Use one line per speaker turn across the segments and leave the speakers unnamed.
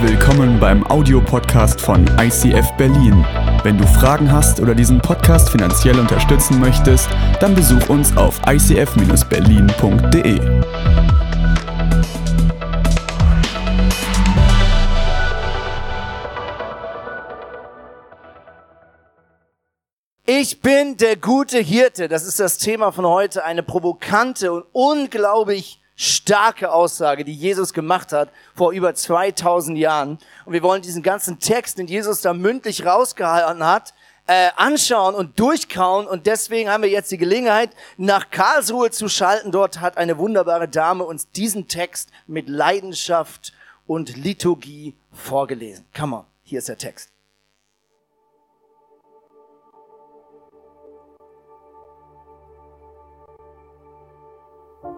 Willkommen beim Audiopodcast von ICF Berlin. Wenn du Fragen hast oder diesen Podcast finanziell unterstützen möchtest, dann besuch uns auf icf-berlin.de.
Ich bin der gute Hirte. Das ist das Thema von heute. Eine provokante und unglaublich starke Aussage, die Jesus gemacht hat vor über 2000 Jahren. Und wir wollen diesen ganzen Text, den Jesus da mündlich rausgehalten hat, äh, anschauen und durchkauen. Und deswegen haben wir jetzt die Gelegenheit, nach Karlsruhe zu schalten. Dort hat eine wunderbare Dame uns diesen Text mit Leidenschaft und Liturgie vorgelesen. Come on, hier ist der Text.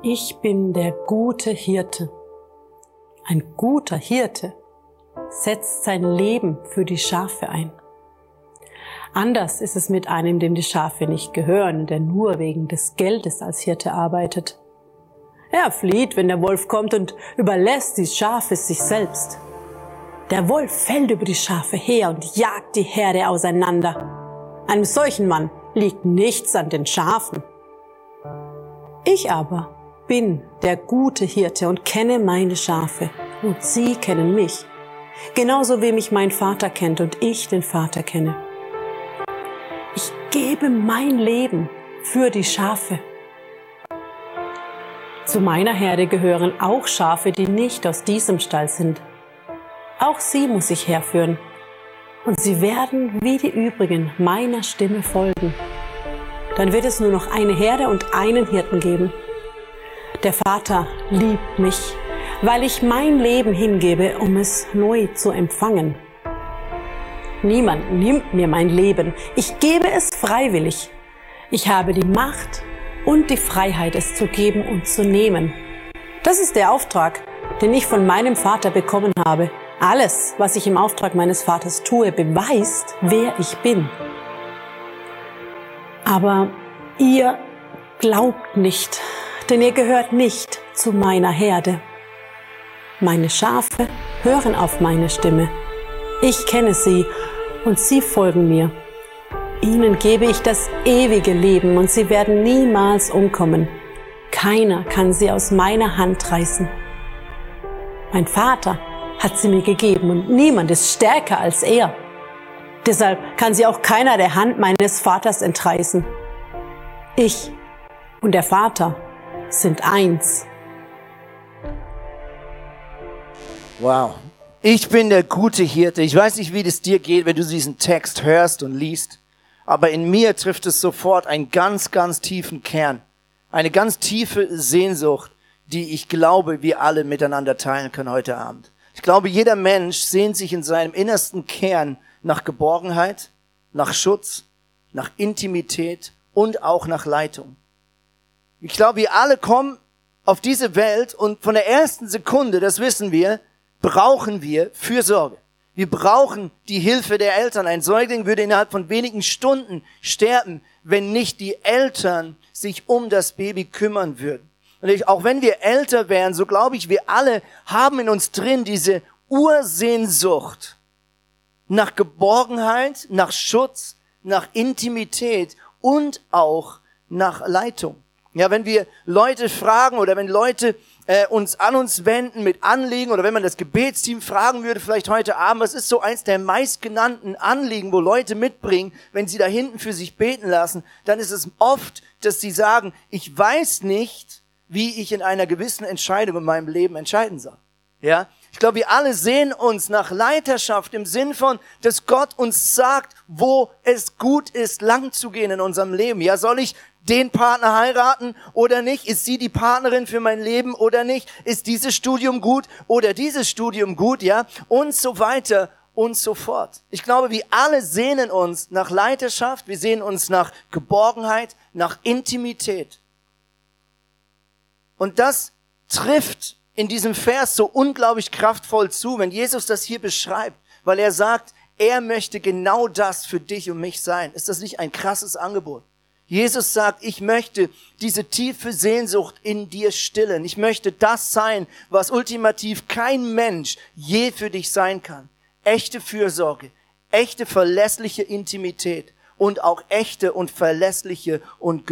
Ich bin der gute Hirte. Ein guter Hirte setzt sein Leben für die Schafe ein. Anders ist es mit einem, dem die Schafe nicht gehören, der nur wegen des Geldes als Hirte arbeitet. Er flieht, wenn der Wolf kommt und überlässt die Schafe sich selbst. Der Wolf fällt über die Schafe her und jagt die Herde auseinander. Einem solchen Mann liegt nichts an den Schafen. Ich aber bin der gute Hirte und kenne meine Schafe und sie kennen mich, genauso wie mich mein Vater kennt und ich den Vater kenne. Ich gebe mein Leben für die Schafe. Zu meiner Herde gehören auch Schafe, die nicht aus diesem Stall sind. Auch sie muss ich herführen. Und sie werden wie die übrigen meiner Stimme folgen. Dann wird es nur noch eine Herde und einen Hirten geben. Der Vater liebt mich, weil ich mein Leben hingebe, um es neu zu empfangen. Niemand nimmt mir mein Leben. Ich gebe es freiwillig. Ich habe die Macht und die Freiheit, es zu geben und zu nehmen. Das ist der Auftrag, den ich von meinem Vater bekommen habe. Alles, was ich im Auftrag meines Vaters tue, beweist, wer ich bin. Aber ihr glaubt nicht, denn ihr gehört nicht zu meiner Herde. Meine Schafe hören auf meine Stimme. Ich kenne sie und sie folgen mir. Ihnen gebe ich das ewige Leben und sie werden niemals umkommen. Keiner kann sie aus meiner Hand reißen. Mein Vater hat sie mir gegeben und niemand ist stärker als er. Deshalb kann sie auch keiner der Hand meines Vaters entreißen. Ich und der Vater sind eins.
Wow. Ich bin der gute Hirte. Ich weiß nicht, wie es dir geht, wenn du diesen Text hörst und liest. Aber in mir trifft es sofort einen ganz, ganz tiefen Kern. Eine ganz tiefe Sehnsucht, die ich glaube, wir alle miteinander teilen können heute Abend. Ich glaube, jeder Mensch sehnt sich in seinem innersten Kern nach Geborgenheit, nach Schutz, nach Intimität und auch nach Leitung. Ich glaube, wir alle kommen auf diese Welt und von der ersten Sekunde, das wissen wir, brauchen wir Fürsorge. Wir brauchen die Hilfe der Eltern. Ein Säugling würde innerhalb von wenigen Stunden sterben, wenn nicht die Eltern sich um das Baby kümmern würden. Und ich, auch wenn wir älter wären, so glaube ich, wir alle haben in uns drin diese Ursehnsucht nach Geborgenheit, nach Schutz, nach Intimität und auch nach Leitung. Ja, wenn wir Leute fragen oder wenn Leute äh, uns an uns wenden mit Anliegen oder wenn man das Gebetsteam fragen würde, vielleicht heute Abend, was ist so eins der meistgenannten Anliegen, wo Leute mitbringen, wenn sie da hinten für sich beten lassen, dann ist es oft, dass sie sagen, ich weiß nicht, wie ich in einer gewissen Entscheidung in meinem Leben entscheiden soll. Ja, ich glaube, wir alle sehen uns nach Leiterschaft im Sinn von, dass Gott uns sagt, wo es gut ist, lang zu gehen in unserem Leben. Ja, soll ich den Partner heiraten oder nicht? Ist sie die Partnerin für mein Leben oder nicht? Ist dieses Studium gut oder dieses Studium gut? Ja, und so weiter und so fort. Ich glaube, wir alle sehnen uns nach Leiterschaft, wir sehnen uns nach Geborgenheit, nach Intimität. Und das trifft in diesem Vers so unglaublich kraftvoll zu, wenn Jesus das hier beschreibt, weil er sagt, er möchte genau das für dich und mich sein. Ist das nicht ein krasses Angebot? Jesus sagt, ich möchte diese tiefe Sehnsucht in dir stillen. Ich möchte das sein, was ultimativ kein Mensch je für dich sein kann. Echte Fürsorge, echte verlässliche Intimität und auch echte und verlässliche und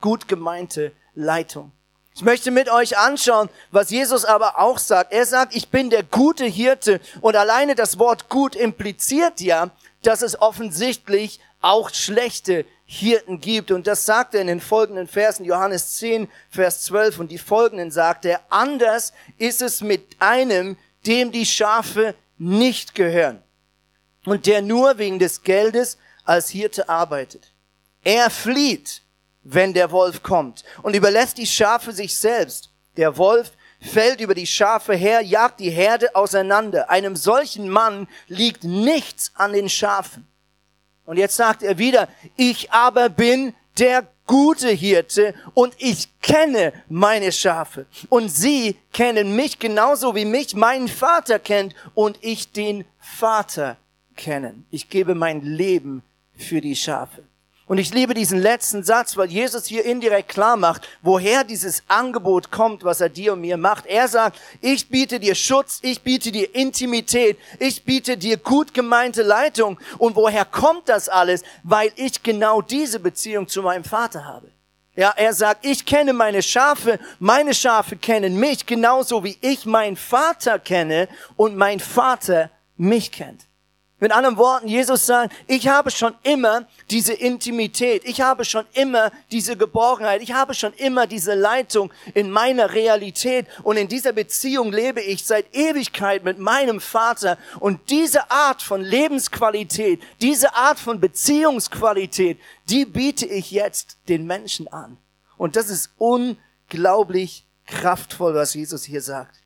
gut gemeinte Leitung. Ich möchte mit euch anschauen, was Jesus aber auch sagt. Er sagt, ich bin der gute Hirte und alleine das Wort gut impliziert ja, dass es offensichtlich auch schlechte Hirten gibt. Und das sagt er in den folgenden Versen, Johannes 10, Vers 12 und die folgenden sagt er, anders ist es mit einem, dem die Schafe nicht gehören und der nur wegen des Geldes als Hirte arbeitet. Er flieht, wenn der Wolf kommt und überlässt die Schafe sich selbst. Der Wolf fällt über die Schafe her, jagt die Herde auseinander. Einem solchen Mann liegt nichts an den Schafen. Und jetzt sagt er wieder, ich aber bin der gute Hirte und ich kenne meine Schafe. Und sie kennen mich genauso wie mich meinen Vater kennt und ich den Vater kennen. Ich gebe mein Leben für die Schafe. Und ich liebe diesen letzten Satz, weil Jesus hier indirekt klar macht, woher dieses Angebot kommt, was er dir und mir macht. Er sagt, ich biete dir Schutz, ich biete dir Intimität, ich biete dir gut gemeinte Leitung. Und woher kommt das alles? Weil ich genau diese Beziehung zu meinem Vater habe. Ja, er sagt, ich kenne meine Schafe, meine Schafe kennen mich, genauso wie ich meinen Vater kenne und mein Vater mich kennt. Mit anderen Worten, Jesus sagt, ich habe schon immer diese Intimität, ich habe schon immer diese Geborgenheit, ich habe schon immer diese Leitung in meiner Realität und in dieser Beziehung lebe ich seit Ewigkeit mit meinem Vater und diese Art von Lebensqualität, diese Art von Beziehungsqualität, die biete ich jetzt den Menschen an. Und das ist unglaublich kraftvoll, was Jesus hier sagt.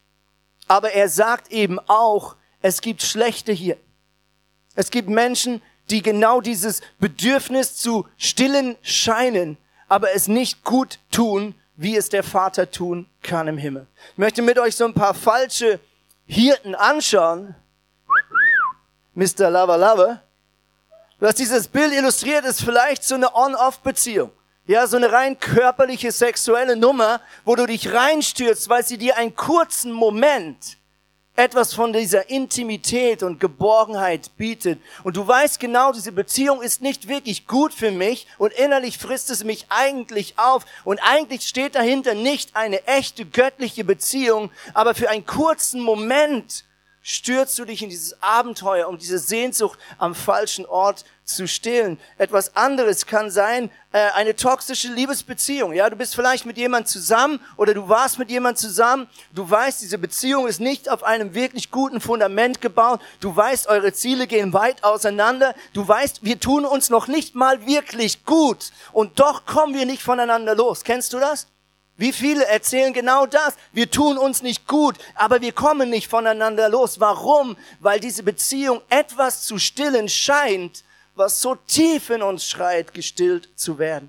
Aber er sagt eben auch, es gibt schlechte hier. Es gibt Menschen, die genau dieses Bedürfnis zu stillen scheinen, aber es nicht gut tun, wie es der Vater tun kann im Himmel. Ich möchte mit euch so ein paar falsche Hirten anschauen. Mr. Lava Lava. Was dieses Bild illustriert, ist vielleicht so eine On-Off-Beziehung. Ja, so eine rein körperliche, sexuelle Nummer, wo du dich reinstürzt, weil sie dir einen kurzen Moment etwas von dieser Intimität und Geborgenheit bietet. Und du weißt genau, diese Beziehung ist nicht wirklich gut für mich und innerlich frisst es mich eigentlich auf. Und eigentlich steht dahinter nicht eine echte göttliche Beziehung, aber für einen kurzen Moment stürzt du dich in dieses Abenteuer, um diese Sehnsucht am falschen Ort zu stillen. Etwas anderes kann sein, äh, eine toxische Liebesbeziehung. Ja, du bist vielleicht mit jemand zusammen oder du warst mit jemand zusammen. Du weißt, diese Beziehung ist nicht auf einem wirklich guten Fundament gebaut. Du weißt, eure Ziele gehen weit auseinander. Du weißt, wir tun uns noch nicht mal wirklich gut und doch kommen wir nicht voneinander los. Kennst du das? Wie viele erzählen genau das? Wir tun uns nicht gut, aber wir kommen nicht voneinander los. Warum? Weil diese Beziehung etwas zu stillen scheint, was so tief in uns schreit, gestillt zu werden.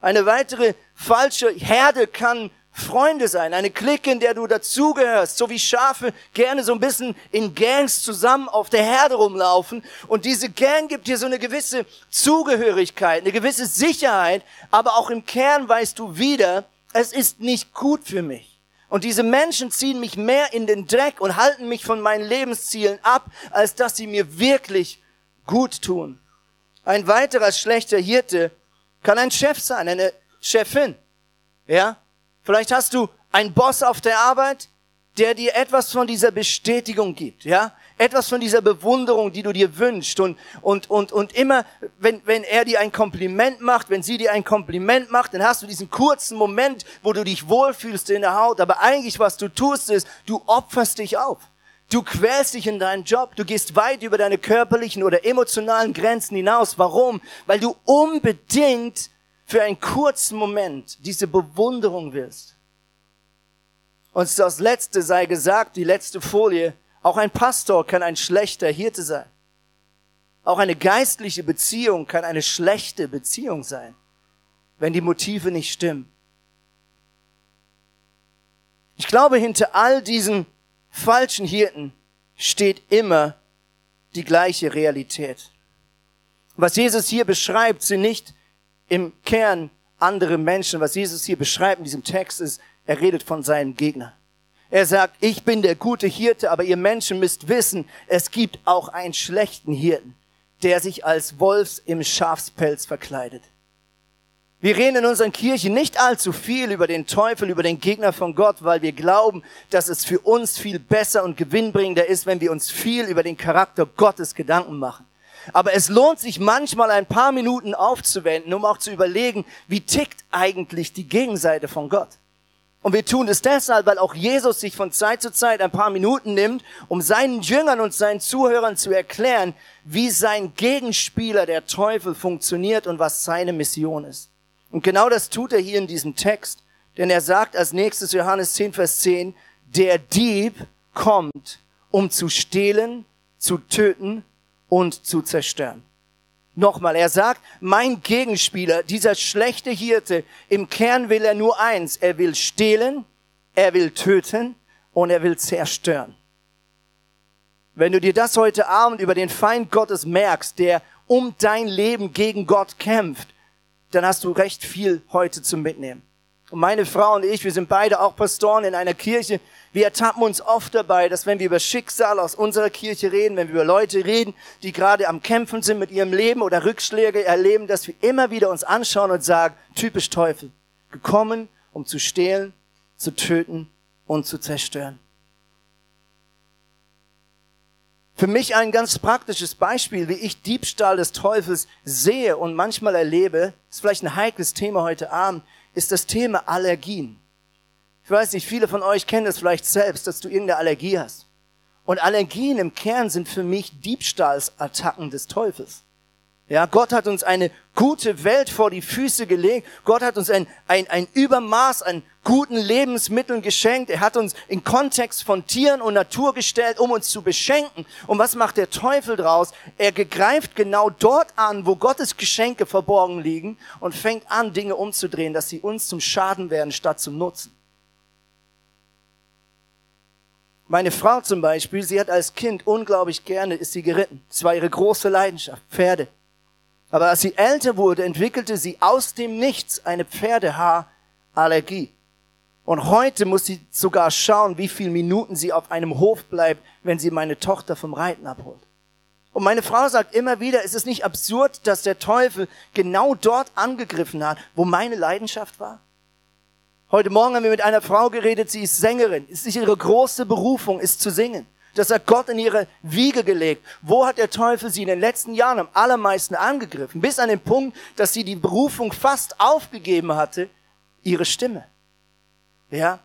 Eine weitere falsche Herde kann Freunde sein, eine Clique, in der du dazugehörst, so wie Schafe gerne so ein bisschen in Gangs zusammen auf der Herde rumlaufen. Und diese Gang gibt dir so eine gewisse Zugehörigkeit, eine gewisse Sicherheit, aber auch im Kern weißt du wieder, es ist nicht gut für mich. Und diese Menschen ziehen mich mehr in den Dreck und halten mich von meinen Lebenszielen ab, als dass sie mir wirklich gut tun. Ein weiterer schlechter Hirte kann ein Chef sein, eine Chefin. Ja? Vielleicht hast du einen Boss auf der Arbeit, der dir etwas von dieser Bestätigung gibt, ja? Etwas von dieser Bewunderung, die du dir wünschst und, und, und, und immer, wenn, wenn er dir ein Kompliment macht, wenn sie dir ein Kompliment macht, dann hast du diesen kurzen Moment, wo du dich wohlfühlst in der Haut, aber eigentlich was du tust ist, du opferst dich auf. Du quälst dich in deinen Job, du gehst weit über deine körperlichen oder emotionalen Grenzen hinaus. Warum? Weil du unbedingt für einen kurzen Moment diese Bewunderung willst. Und das letzte sei gesagt, die letzte Folie, auch ein Pastor kann ein schlechter Hirte sein. Auch eine geistliche Beziehung kann eine schlechte Beziehung sein, wenn die Motive nicht stimmen. Ich glaube, hinter all diesen falschen Hirten steht immer die gleiche Realität. Was Jesus hier beschreibt, sind nicht im Kern andere Menschen. Was Jesus hier beschreibt in diesem Text ist, er redet von seinen Gegnern. Er sagt, ich bin der gute Hirte, aber ihr Menschen müsst wissen, es gibt auch einen schlechten Hirten, der sich als Wolfs im Schafspelz verkleidet. Wir reden in unseren Kirchen nicht allzu viel über den Teufel, über den Gegner von Gott, weil wir glauben, dass es für uns viel besser und gewinnbringender ist, wenn wir uns viel über den Charakter Gottes Gedanken machen. Aber es lohnt sich manchmal ein paar Minuten aufzuwenden, um auch zu überlegen, wie tickt eigentlich die Gegenseite von Gott. Und wir tun es deshalb, weil auch Jesus sich von Zeit zu Zeit ein paar Minuten nimmt, um seinen Jüngern und seinen Zuhörern zu erklären, wie sein Gegenspieler, der Teufel, funktioniert und was seine Mission ist. Und genau das tut er hier in diesem Text, denn er sagt als nächstes Johannes 10, Vers 10, der Dieb kommt, um zu stehlen, zu töten und zu zerstören. Nochmal, er sagt, mein Gegenspieler, dieser schlechte Hirte, im Kern will er nur eins, er will stehlen, er will töten und er will zerstören. Wenn du dir das heute Abend über den Feind Gottes merkst, der um dein Leben gegen Gott kämpft, dann hast du recht viel heute zum Mitnehmen. Und meine Frau und ich, wir sind beide auch Pastoren in einer Kirche. Wir ertappen uns oft dabei, dass wenn wir über Schicksal aus unserer Kirche reden, wenn wir über Leute reden, die gerade am Kämpfen sind mit ihrem Leben oder Rückschläge erleben, dass wir immer wieder uns anschauen und sagen, typisch Teufel, gekommen, um zu stehlen, zu töten und zu zerstören. Für mich ein ganz praktisches Beispiel, wie ich Diebstahl des Teufels sehe und manchmal erlebe, ist vielleicht ein heikles Thema heute Abend, ist das Thema Allergien. Ich weiß nicht, viele von euch kennen das vielleicht selbst, dass du irgendeine Allergie hast. Und Allergien im Kern sind für mich Diebstahlsattacken des Teufels. Ja, Gott hat uns eine gute Welt vor die Füße gelegt. Gott hat uns ein, ein, ein Übermaß an guten Lebensmitteln geschenkt. Er hat uns in Kontext von Tieren und Natur gestellt, um uns zu beschenken. Und was macht der Teufel draus? Er gegreift genau dort an, wo Gottes Geschenke verborgen liegen und fängt an, Dinge umzudrehen, dass sie uns zum Schaden werden statt zum Nutzen. Meine Frau zum Beispiel, sie hat als Kind unglaublich gerne, ist sie geritten. Es war ihre große Leidenschaft, Pferde. Aber als sie älter wurde, entwickelte sie aus dem Nichts eine Pferdehaarallergie. Und heute muss sie sogar schauen, wie viele Minuten sie auf einem Hof bleibt, wenn sie meine Tochter vom Reiten abholt. Und meine Frau sagt immer wieder, ist es nicht absurd, dass der Teufel genau dort angegriffen hat, wo meine Leidenschaft war? Heute Morgen haben wir mit einer Frau geredet, sie ist Sängerin. Ist ihre große Berufung, ist zu singen. Das hat Gott in ihre Wiege gelegt. Wo hat der Teufel sie in den letzten Jahren am allermeisten angegriffen? Bis an den Punkt, dass sie die Berufung fast aufgegeben hatte, ihre Stimme. Ja?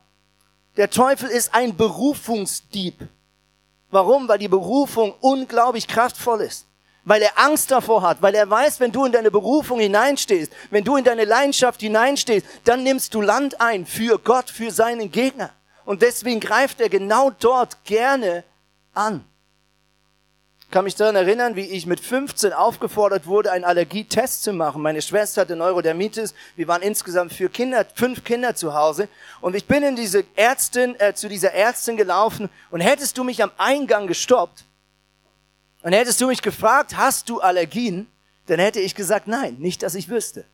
Der Teufel ist ein Berufungsdieb. Warum? Weil die Berufung unglaublich kraftvoll ist. Weil er Angst davor hat, weil er weiß, wenn du in deine Berufung hineinstehst, wenn du in deine Leidenschaft hineinstehst, dann nimmst du Land ein für Gott, für seinen Gegner. Und deswegen greift er genau dort gerne an. Ich kann mich daran erinnern, wie ich mit 15 aufgefordert wurde, einen Allergietest zu machen. Meine Schwester hatte Neurodermitis. Wir waren insgesamt vier Kinder, fünf Kinder zu Hause. Und ich bin in diese Ärztin, äh, zu dieser Ärztin gelaufen. Und hättest du mich am Eingang gestoppt und hättest du mich gefragt, hast du Allergien? Dann hätte ich gesagt, nein, nicht, dass ich wüsste.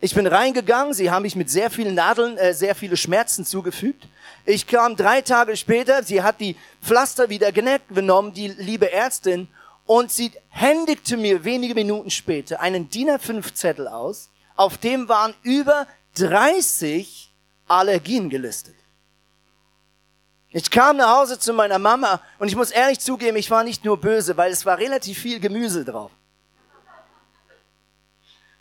Ich bin reingegangen, sie haben mich mit sehr vielen Nadeln, äh, sehr viele Schmerzen zugefügt. Ich kam drei Tage später, sie hat die Pflaster wieder genommen, die liebe Ärztin, und sie händigte mir wenige Minuten später einen DIN A5-Zettel aus, auf dem waren über 30 Allergien gelistet. Ich kam nach Hause zu meiner Mama und ich muss ehrlich zugeben, ich war nicht nur böse, weil es war relativ viel Gemüse drauf.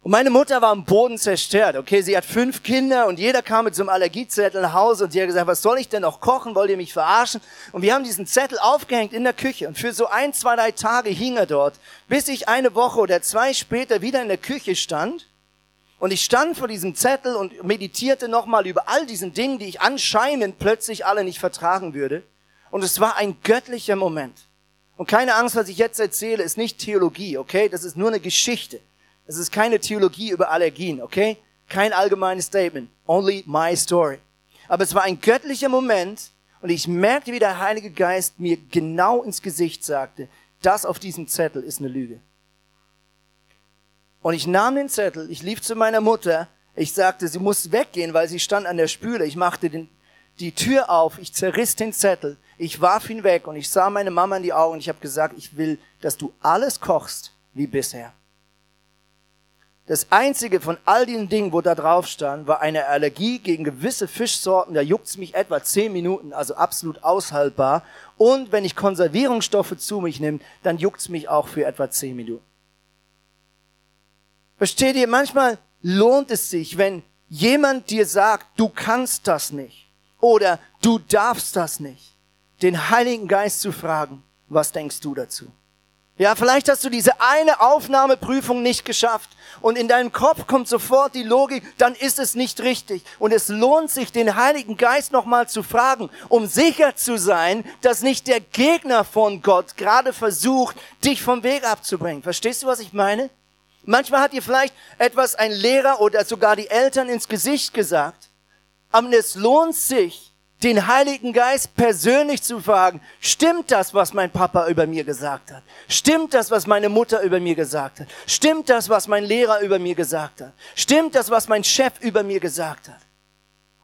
Und meine Mutter war am Boden zerstört. Okay, sie hat fünf Kinder und jeder kam mit so einem Allergiezettel nach Hause und sie hat gesagt, was soll ich denn noch kochen? Wollt ihr mich verarschen? Und wir haben diesen Zettel aufgehängt in der Küche und für so ein, zwei, drei Tage hing er dort, bis ich eine Woche oder zwei später wieder in der Küche stand und ich stand vor diesem Zettel und meditierte nochmal über all diesen Dingen, die ich anscheinend plötzlich alle nicht vertragen würde. Und es war ein göttlicher Moment. Und keine Angst, was ich jetzt erzähle, ist nicht Theologie, okay? Das ist nur eine Geschichte. Es ist keine Theologie über Allergien, okay? Kein allgemeines Statement. Only my story. Aber es war ein göttlicher Moment und ich merkte, wie der Heilige Geist mir genau ins Gesicht sagte, das auf diesem Zettel ist eine Lüge. Und ich nahm den Zettel, ich lief zu meiner Mutter, ich sagte, sie muss weggehen, weil sie stand an der Spüle. Ich machte den, die Tür auf, ich zerriss den Zettel, ich warf ihn weg und ich sah meine Mama in die Augen und ich habe gesagt, ich will, dass du alles kochst wie bisher. Das einzige von all diesen Dingen, wo da drauf stand, war eine Allergie gegen gewisse Fischsorten. Da juckt's mich etwa zehn Minuten, also absolut aushaltbar. Und wenn ich Konservierungsstoffe zu mich nehme, dann juckt's mich auch für etwa zehn Minuten. Versteht ihr? Manchmal lohnt es sich, wenn jemand dir sagt, du kannst das nicht oder du darfst das nicht, den Heiligen Geist zu fragen, was denkst du dazu? Ja, vielleicht hast du diese eine Aufnahmeprüfung nicht geschafft und in deinem Kopf kommt sofort die Logik, dann ist es nicht richtig. Und es lohnt sich, den Heiligen Geist nochmal zu fragen, um sicher zu sein, dass nicht der Gegner von Gott gerade versucht, dich vom Weg abzubringen. Verstehst du, was ich meine? Manchmal hat dir vielleicht etwas ein Lehrer oder sogar die Eltern ins Gesicht gesagt, aber es lohnt sich, den Heiligen Geist persönlich zu fragen, stimmt das, was mein Papa über mir gesagt hat? Stimmt das, was meine Mutter über mir gesagt hat? Stimmt das, was mein Lehrer über mir gesagt hat? Stimmt das, was mein Chef über mir gesagt hat?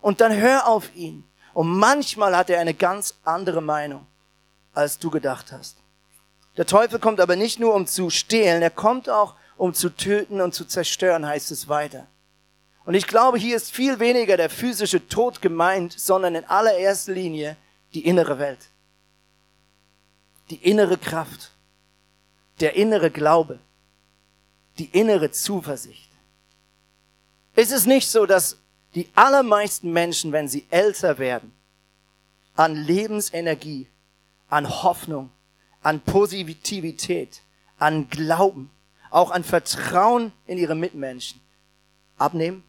Und dann hör auf ihn. Und manchmal hat er eine ganz andere Meinung, als du gedacht hast. Der Teufel kommt aber nicht nur, um zu stehlen, er kommt auch, um zu töten und zu zerstören, heißt es weiter. Und ich glaube, hier ist viel weniger der physische Tod gemeint, sondern in allererster Linie die innere Welt. Die innere Kraft. Der innere Glaube. Die innere Zuversicht. Ist es nicht so, dass die allermeisten Menschen, wenn sie älter werden, an Lebensenergie, an Hoffnung, an Positivität, an Glauben, auch an Vertrauen in ihre Mitmenschen abnehmen?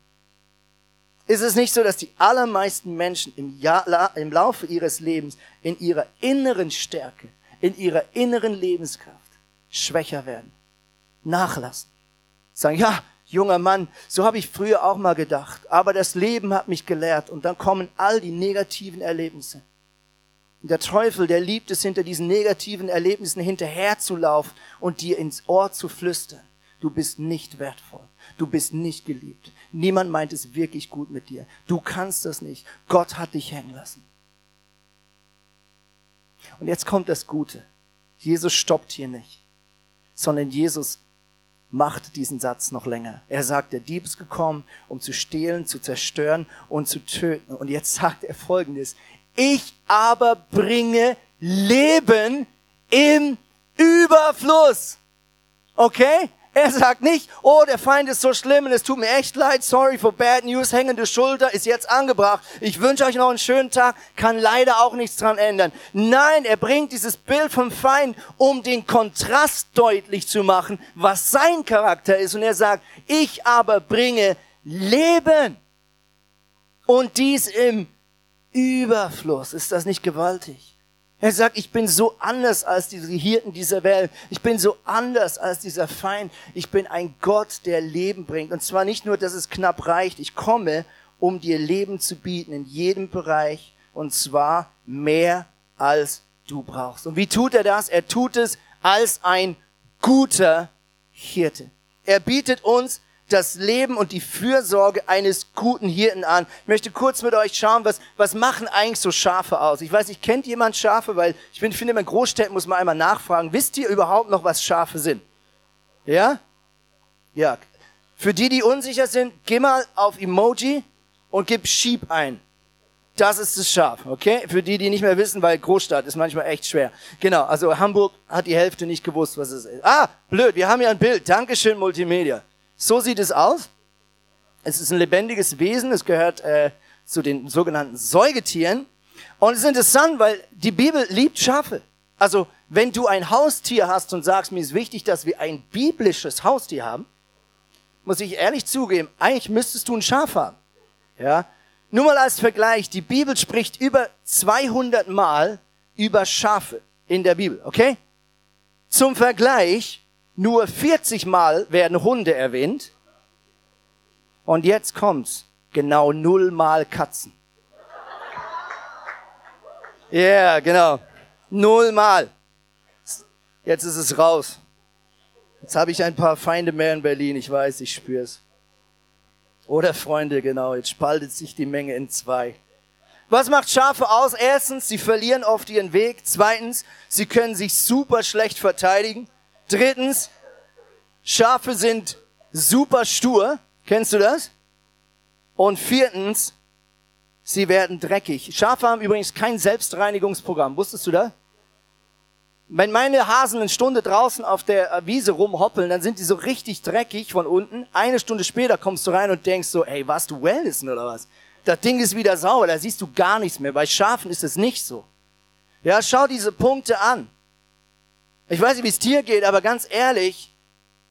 Ist es nicht so, dass die allermeisten Menschen im, Jahr, im Laufe ihres Lebens in ihrer inneren Stärke, in ihrer inneren Lebenskraft schwächer werden, nachlassen? Sagen, ja, junger Mann, so habe ich früher auch mal gedacht, aber das Leben hat mich gelehrt und dann kommen all die negativen Erlebnisse. Der Teufel, der liebt es, hinter diesen negativen Erlebnissen hinterherzulaufen und dir ins Ohr zu flüstern. Du bist nicht wertvoll. Du bist nicht geliebt. Niemand meint es wirklich gut mit dir. Du kannst das nicht. Gott hat dich hängen lassen. Und jetzt kommt das Gute. Jesus stoppt hier nicht, sondern Jesus macht diesen Satz noch länger. Er sagt, der Dieb ist gekommen, um zu stehlen, zu zerstören und zu töten. Und jetzt sagt er Folgendes. Ich aber bringe Leben im Überfluss. Okay? Er sagt nicht, oh, der Feind ist so schlimm und es tut mir echt leid, sorry for bad news, hängende Schulter ist jetzt angebracht. Ich wünsche euch noch einen schönen Tag, kann leider auch nichts dran ändern. Nein, er bringt dieses Bild vom Feind, um den Kontrast deutlich zu machen, was sein Charakter ist. Und er sagt, ich aber bringe Leben. Und dies im Überfluss. Ist das nicht gewaltig? Er sagt, ich bin so anders als diese Hirten dieser Welt. Ich bin so anders als dieser Feind. Ich bin ein Gott, der Leben bringt. Und zwar nicht nur, dass es knapp reicht. Ich komme, um dir Leben zu bieten in jedem Bereich. Und zwar mehr als du brauchst. Und wie tut er das? Er tut es als ein guter Hirte. Er bietet uns das Leben und die Fürsorge eines guten Hirten an. Ich möchte kurz mit euch schauen, was, was machen eigentlich so Schafe aus? Ich weiß nicht, kennt jemand Schafe? Weil ich bin, finde, in Großstädten muss man einmal nachfragen. Wisst ihr überhaupt noch, was Schafe sind? Ja? Ja. Für die, die unsicher sind, geh mal auf Emoji und gib Sheep ein. Das ist das Schaf, okay? Für die, die nicht mehr wissen, weil Großstadt ist manchmal echt schwer. Genau, also Hamburg hat die Hälfte nicht gewusst, was es ist. Ah, blöd, wir haben ja ein Bild. Dankeschön, Multimedia. So sieht es aus. Es ist ein lebendiges Wesen, es gehört äh, zu den sogenannten Säugetieren. Und es ist interessant, weil die Bibel liebt Schafe. Also wenn du ein Haustier hast und sagst, mir ist wichtig, dass wir ein biblisches Haustier haben, muss ich ehrlich zugeben, eigentlich müsstest du ein Schaf haben. Ja? Nur mal als Vergleich, die Bibel spricht über 200 Mal über Schafe in der Bibel, okay? Zum Vergleich, nur 40 Mal werden Hunde erwähnt. Und jetzt kommt's. Genau null Mal Katzen. Ja, yeah, genau. Null Mal. Jetzt ist es raus. Jetzt habe ich ein paar Feinde mehr in Berlin, ich weiß, ich spür's. Oder Freunde, genau, jetzt spaltet sich die Menge in zwei. Was macht Schafe aus? Erstens, sie verlieren oft ihren Weg. Zweitens, sie können sich super schlecht verteidigen. Drittens, Schafe sind super stur. Kennst du das? Und viertens, sie werden dreckig. Schafe haben übrigens kein Selbstreinigungsprogramm. Wusstest du das? Wenn meine Hasen eine Stunde draußen auf der Wiese rumhoppeln, dann sind die so richtig dreckig von unten. Eine Stunde später kommst du rein und denkst so, ey, warst du Wellnessen oder was? Das Ding ist wieder sauber, da siehst du gar nichts mehr. Bei Schafen ist es nicht so. Ja, schau diese Punkte an. Ich weiß nicht, wie es dir geht, aber ganz ehrlich,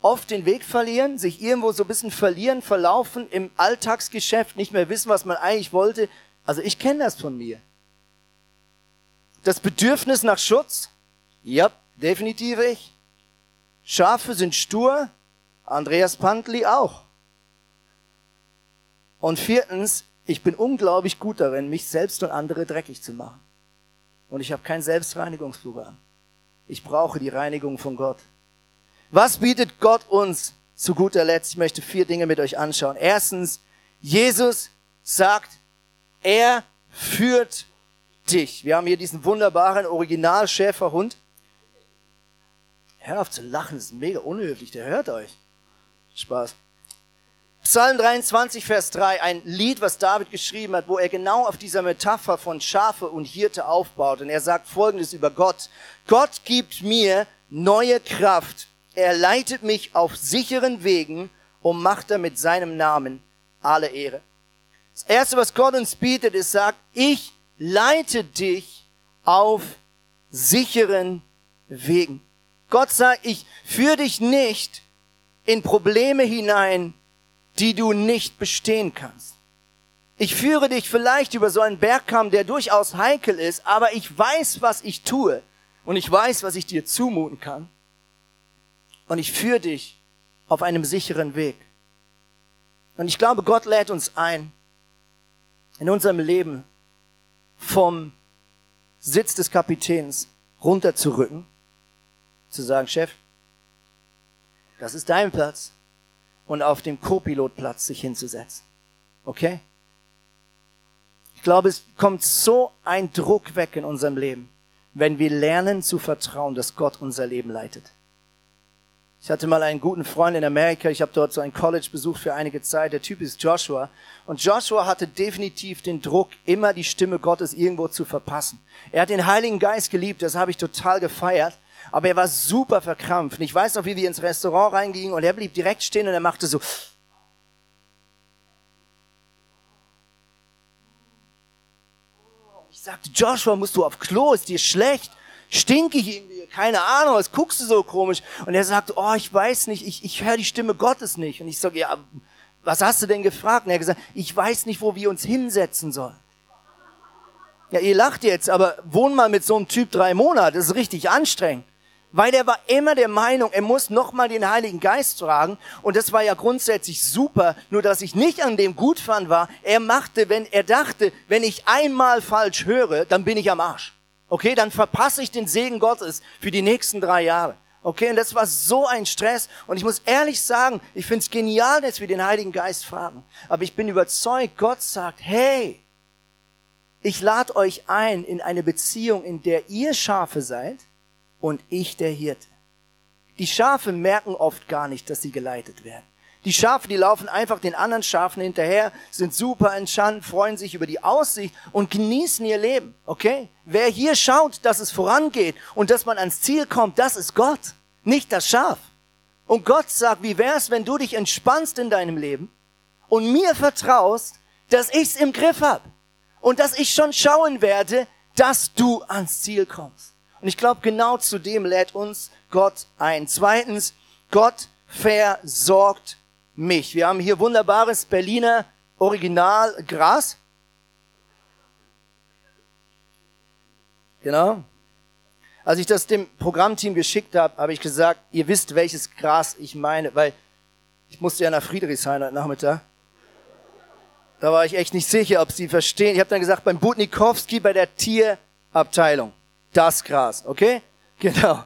oft den Weg verlieren, sich irgendwo so ein bisschen verlieren, verlaufen im Alltagsgeschäft, nicht mehr wissen, was man eigentlich wollte. Also ich kenne das von mir. Das Bedürfnis nach Schutz, ja, definitiv ich. Schafe sind stur, Andreas Pantli auch. Und viertens, ich bin unglaublich gut darin, mich selbst und andere dreckig zu machen. Und ich habe kein Selbstreinigungsprogramm. Ich brauche die Reinigung von Gott. Was bietet Gott uns zu guter Letzt? Ich möchte vier Dinge mit euch anschauen. Erstens, Jesus sagt, er führt dich. Wir haben hier diesen wunderbaren Original-Schäferhund. Hör auf zu lachen, das ist mega unhöflich, der hört euch. Spaß. Psalm 23, Vers 3, ein Lied, was David geschrieben hat, wo er genau auf dieser Metapher von Schafe und Hirte aufbaut. Und er sagt Folgendes über Gott. Gott gibt mir neue Kraft. Er leitet mich auf sicheren Wegen und macht damit seinem Namen alle Ehre. Das erste, was Gott uns bietet, ist, sagt, ich leite dich auf sicheren Wegen. Gott sagt, ich führe dich nicht in Probleme hinein, die du nicht bestehen kannst. Ich führe dich vielleicht über so einen Bergkamm, der durchaus heikel ist, aber ich weiß, was ich tue und ich weiß, was ich dir zumuten kann. Und ich führe dich auf einem sicheren Weg. Und ich glaube, Gott lädt uns ein, in unserem Leben vom Sitz des Kapitäns runterzurücken zu sagen, Chef, das ist dein Platz und auf dem Co-Pilotplatz sich hinzusetzen. Okay? Ich glaube, es kommt so ein Druck weg in unserem Leben, wenn wir lernen zu vertrauen, dass Gott unser Leben leitet. Ich hatte mal einen guten Freund in Amerika, ich habe dort so ein College besucht für einige Zeit, der Typ ist Joshua. Und Joshua hatte definitiv den Druck, immer die Stimme Gottes irgendwo zu verpassen. Er hat den Heiligen Geist geliebt, das habe ich total gefeiert. Aber er war super verkrampft. Und ich weiß noch, wie wir ins Restaurant reingingen und er blieb direkt stehen und er machte so. Ich sagte, Joshua, musst du auf Klo? Ist dir schlecht? Stinkig irgendwie? Keine Ahnung, was guckst du so komisch? Und er sagte, oh, ich weiß nicht, ich, ich höre die Stimme Gottes nicht. Und ich sage, ja, was hast du denn gefragt? Und er hat gesagt, ich weiß nicht, wo wir uns hinsetzen sollen. Ja, ihr lacht jetzt, aber wohn mal mit so einem Typ drei Monate, das ist richtig anstrengend weil er war immer der Meinung, er muss nochmal den Heiligen Geist tragen. Und das war ja grundsätzlich super. Nur dass ich nicht an dem gut fand war, er machte, wenn er dachte, wenn ich einmal falsch höre, dann bin ich am Arsch. Okay, dann verpasse ich den Segen Gottes für die nächsten drei Jahre. Okay, und das war so ein Stress. Und ich muss ehrlich sagen, ich finde es genial, dass wir den Heiligen Geist fragen. Aber ich bin überzeugt, Gott sagt, hey, ich lade euch ein in eine Beziehung, in der ihr Schafe seid und ich der Hirte. Die Schafe merken oft gar nicht, dass sie geleitet werden. Die Schafe, die laufen einfach den anderen Schafen hinterher, sind super entspannt, freuen sich über die Aussicht und genießen ihr Leben. Okay? Wer hier schaut, dass es vorangeht und dass man ans Ziel kommt, das ist Gott, nicht das Schaf. Und Gott sagt, wie wär's, wenn du dich entspannst in deinem Leben und mir vertraust, dass ich's im Griff hab und dass ich schon schauen werde, dass du ans Ziel kommst. Und ich glaube, genau zu dem lädt uns Gott ein. Zweitens, Gott versorgt mich. Wir haben hier wunderbares Berliner Original Gras. Genau. Als ich das dem Programmteam geschickt habe, habe ich gesagt, ihr wisst, welches Gras ich meine, weil ich musste ja nach Friedrichshain heute Nachmittag. Da war ich echt nicht sicher, ob sie verstehen. Ich habe dann gesagt, beim Butnikowski bei der Tierabteilung das Gras, okay? Genau.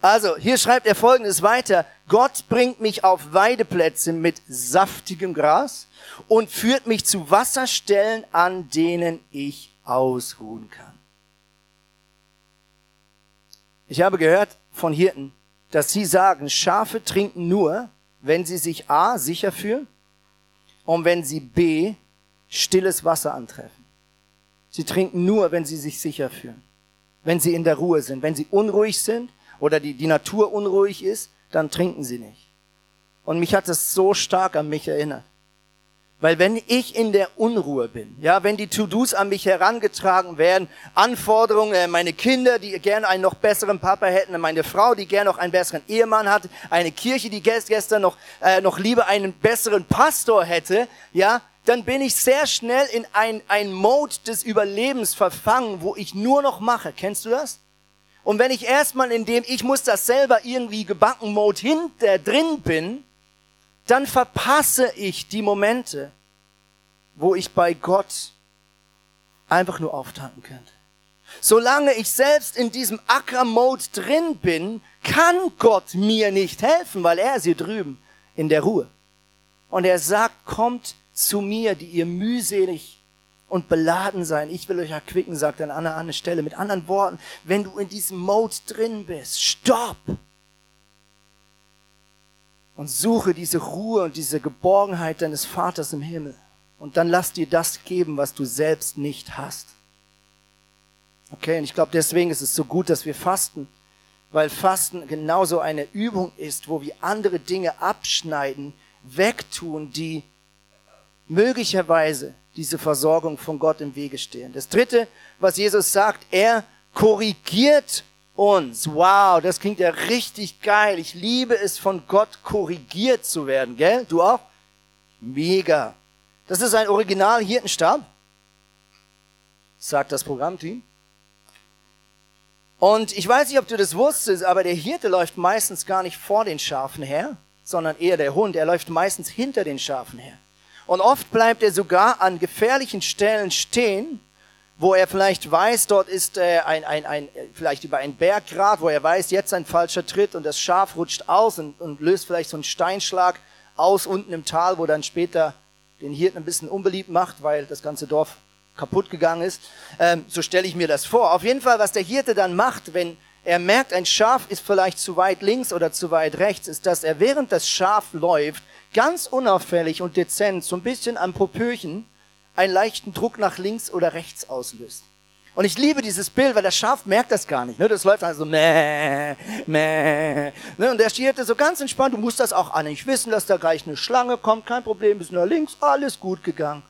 Also, hier schreibt er folgendes weiter. Gott bringt mich auf Weideplätze mit saftigem Gras und führt mich zu Wasserstellen, an denen ich ausruhen kann. Ich habe gehört von Hirten, dass sie sagen, Schafe trinken nur, wenn sie sich A sicher fühlen und wenn sie B stilles Wasser antreffen. Sie trinken nur, wenn sie sich sicher fühlen, wenn sie in der Ruhe sind. Wenn sie unruhig sind oder die, die Natur unruhig ist, dann trinken sie nicht. Und mich hat das so stark an mich erinnert. Weil wenn ich in der Unruhe bin, ja, wenn die To-Dos an mich herangetragen werden, Anforderungen, äh, meine Kinder, die gerne einen noch besseren Papa hätten, meine Frau, die gerne noch einen besseren Ehemann hat, eine Kirche, die gestern noch, äh, noch lieber einen besseren Pastor hätte, ja, dann bin ich sehr schnell in ein, ein Mode des Überlebens verfangen, wo ich nur noch mache. Kennst du das? Und wenn ich erstmal in dem, ich muss das selber irgendwie gebacken Mode hinter drin bin, dann verpasse ich die Momente, wo ich bei Gott einfach nur auftanken könnte. Solange ich selbst in diesem Acker-Mode drin bin, kann Gott mir nicht helfen, weil er ist hier drüben in der Ruhe. Und er sagt, kommt zu mir, die ihr mühselig und beladen seid. Ich will euch erquicken, sagt an einer anderen Stelle. Mit anderen Worten, wenn du in diesem Mode drin bist, stopp! und suche diese Ruhe und diese Geborgenheit deines Vaters im Himmel. Und dann lass dir das geben, was du selbst nicht hast. Okay, und ich glaube, deswegen ist es so gut, dass wir fasten, weil Fasten genauso eine Übung ist, wo wir andere Dinge abschneiden, wegtun, die möglicherweise diese Versorgung von Gott im Wege stehen. Das dritte, was Jesus sagt, er korrigiert uns. Wow, das klingt ja richtig geil. Ich liebe es, von Gott korrigiert zu werden, gell? Du auch? Mega. Das ist ein Original Hirtenstab, sagt das Programmteam. Und ich weiß nicht, ob du das wusstest, aber der Hirte läuft meistens gar nicht vor den Schafen her, sondern eher der Hund. Er läuft meistens hinter den Schafen her. Und oft bleibt er sogar an gefährlichen Stellen stehen, wo er vielleicht weiß, dort ist äh, ein, ein, ein, vielleicht über ein Berggrad, wo er weiß, jetzt ein falscher Tritt und das Schaf rutscht aus und, und löst vielleicht so einen Steinschlag aus unten im Tal, wo dann später den Hirten ein bisschen unbeliebt macht, weil das ganze Dorf kaputt gegangen ist. Ähm, so stelle ich mir das vor. Auf jeden Fall, was der Hirte dann macht, wenn er merkt, ein Schaf ist vielleicht zu weit links oder zu weit rechts, ist, dass er während das Schaf läuft, ganz unauffällig und dezent, so ein bisschen am Popöchen, einen leichten Druck nach links oder rechts auslöst. Und ich liebe dieses Bild, weil das Schaf merkt das gar nicht. Ne? Das läuft also meh, meh. Ne? Und der Hirte so ganz entspannt, du musst das auch an nicht wissen, dass da gleich eine Schlange kommt, kein Problem, bis nach links, alles gut gegangen.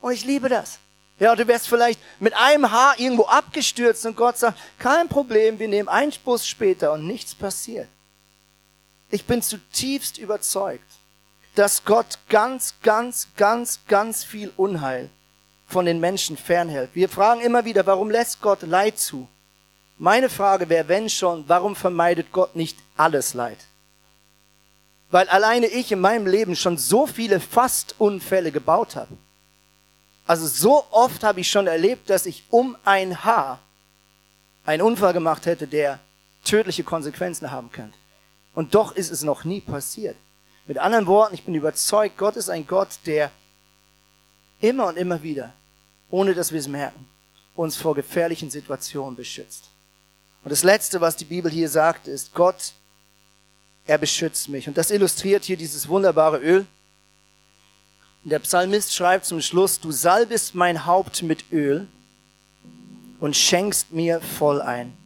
Und ich liebe das. Ja, du wärst vielleicht mit einem Haar irgendwo abgestürzt und Gott sagt, kein Problem, wir nehmen einen Spuss später und nichts passiert. Ich bin zutiefst überzeugt, dass Gott ganz, ganz, ganz, ganz viel Unheil von den Menschen fernhält. Wir fragen immer wieder, warum lässt Gott Leid zu? Meine Frage wäre, wenn schon, warum vermeidet Gott nicht alles Leid? Weil alleine ich in meinem Leben schon so viele Fastunfälle gebaut habe. Also so oft habe ich schon erlebt, dass ich um ein Haar einen Unfall gemacht hätte, der tödliche Konsequenzen haben könnte. Und doch ist es noch nie passiert. Mit anderen Worten, ich bin überzeugt, Gott ist ein Gott, der immer und immer wieder, ohne dass wir es merken, uns vor gefährlichen Situationen beschützt. Und das Letzte, was die Bibel hier sagt, ist, Gott, er beschützt mich. Und das illustriert hier dieses wunderbare Öl. Der Psalmist schreibt zum Schluss, du salbest mein Haupt mit Öl und schenkst mir voll ein.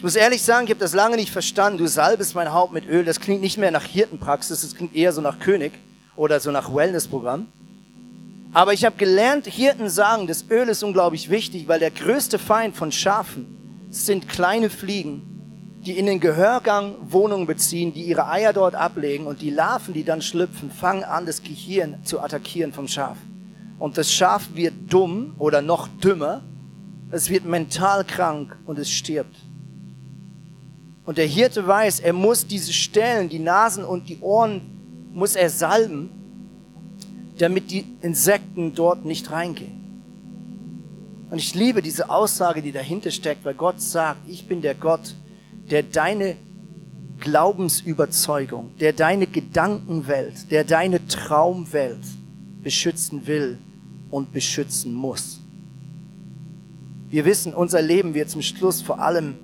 Ich muss ehrlich sagen, ich habe das lange nicht verstanden. Du salbest mein Haupt mit Öl. Das klingt nicht mehr nach Hirtenpraxis, das klingt eher so nach König oder so nach Wellnessprogramm. Aber ich habe gelernt, Hirten sagen, das Öl ist unglaublich wichtig, weil der größte Feind von Schafen sind kleine Fliegen, die in den Gehörgang Wohnungen beziehen, die ihre Eier dort ablegen und die Larven, die dann schlüpfen, fangen an, das Gehirn zu attackieren vom Schaf. Und das Schaf wird dumm oder noch dümmer, es wird mental krank und es stirbt. Und der Hirte weiß, er muss diese Stellen, die Nasen und die Ohren, muss er salben, damit die Insekten dort nicht reingehen. Und ich liebe diese Aussage, die dahinter steckt, weil Gott sagt, ich bin der Gott, der deine Glaubensüberzeugung, der deine Gedankenwelt, der deine Traumwelt beschützen will und beschützen muss. Wir wissen, unser Leben wird zum Schluss vor allem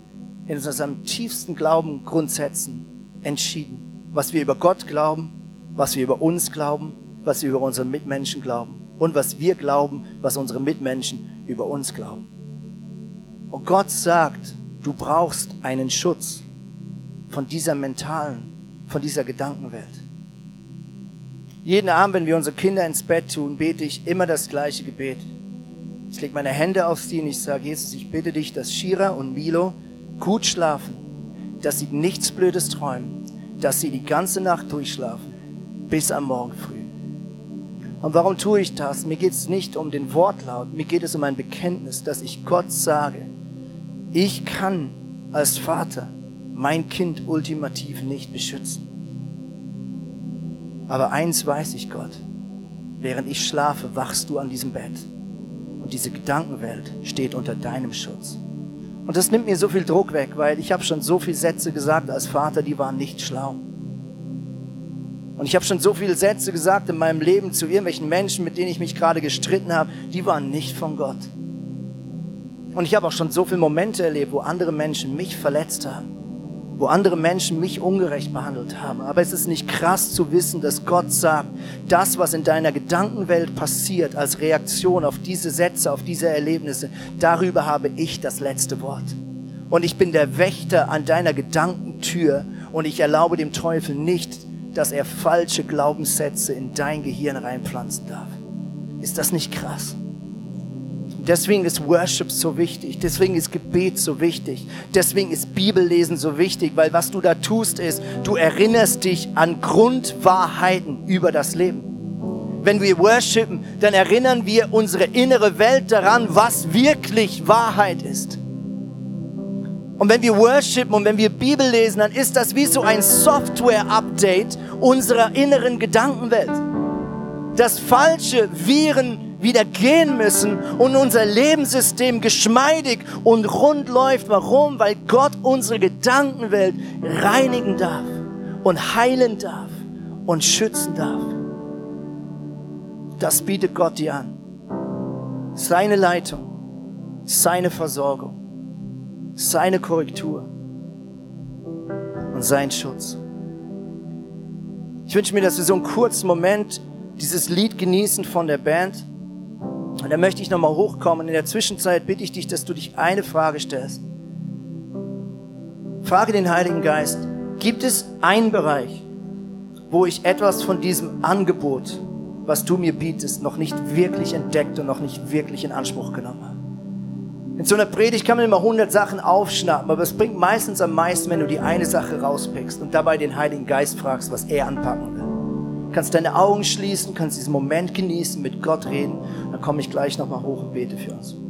in unserem tiefsten Glauben Grundsätzen entschieden. Was wir über Gott glauben, was wir über uns glauben, was wir über unsere Mitmenschen glauben und was wir glauben, was unsere Mitmenschen über uns glauben. Und Gott sagt, du brauchst einen Schutz von dieser mentalen, von dieser Gedankenwelt. Jeden Abend, wenn wir unsere Kinder ins Bett tun, bete ich immer das gleiche Gebet. Ich lege meine Hände auf sie und ich sage, Jesus, ich bitte dich, dass Shira und Milo gut schlafen, dass sie nichts Blödes träumen, dass sie die ganze Nacht durchschlafen, bis am Morgen früh. Und warum tue ich das? Mir geht es nicht um den Wortlaut, mir geht es um ein Bekenntnis, dass ich Gott sage, ich kann als Vater mein Kind ultimativ nicht beschützen. Aber eins weiß ich, Gott, während ich schlafe, wachst du an diesem Bett und diese Gedankenwelt steht unter deinem Schutz. Und das nimmt mir so viel Druck weg, weil ich habe schon so viele Sätze gesagt als Vater, die waren nicht schlau. Und ich habe schon so viele Sätze gesagt in meinem Leben zu irgendwelchen Menschen, mit denen ich mich gerade gestritten habe, die waren nicht von Gott. Und ich habe auch schon so viele Momente erlebt, wo andere Menschen mich verletzt haben wo andere Menschen mich ungerecht behandelt haben. Aber es ist nicht krass zu wissen, dass Gott sagt, das, was in deiner Gedankenwelt passiert als Reaktion auf diese Sätze, auf diese Erlebnisse, darüber habe ich das letzte Wort. Und ich bin der Wächter an deiner Gedankentür und ich erlaube dem Teufel nicht, dass er falsche Glaubenssätze in dein Gehirn reinpflanzen darf. Ist das nicht krass? Deswegen ist Worship so wichtig. Deswegen ist Gebet so wichtig. Deswegen ist Bibellesen so wichtig, weil was du da tust ist, du erinnerst dich an Grundwahrheiten über das Leben. Wenn wir worshipen, dann erinnern wir unsere innere Welt daran, was wirklich Wahrheit ist. Und wenn wir worshipen und wenn wir Bibel lesen, dann ist das wie so ein Software-Update unserer inneren Gedankenwelt. Das falsche Viren wieder gehen müssen und unser Lebenssystem geschmeidig und rund läuft. Warum? Weil Gott unsere Gedankenwelt reinigen darf und heilen darf und schützen darf. Das bietet Gott dir an. Seine Leitung, seine Versorgung, seine Korrektur und sein Schutz. Ich wünsche mir, dass wir so einen kurzen Moment dieses Lied genießen von der Band. Und da möchte ich nochmal hochkommen. In der Zwischenzeit bitte ich dich, dass du dich eine Frage stellst. Frage den Heiligen Geist, gibt es einen Bereich, wo ich etwas von diesem Angebot, was du mir bietest, noch nicht wirklich entdeckt und noch nicht wirklich in Anspruch genommen habe? In so einer Predigt kann man immer hundert Sachen aufschnappen, aber es bringt meistens am meisten, wenn du die eine Sache rauspickst und dabei den Heiligen Geist fragst, was er anpacken will kannst deine Augen schließen, kannst diesen Moment genießen, mit Gott reden. Dann komme ich gleich nochmal hoch und bete für uns.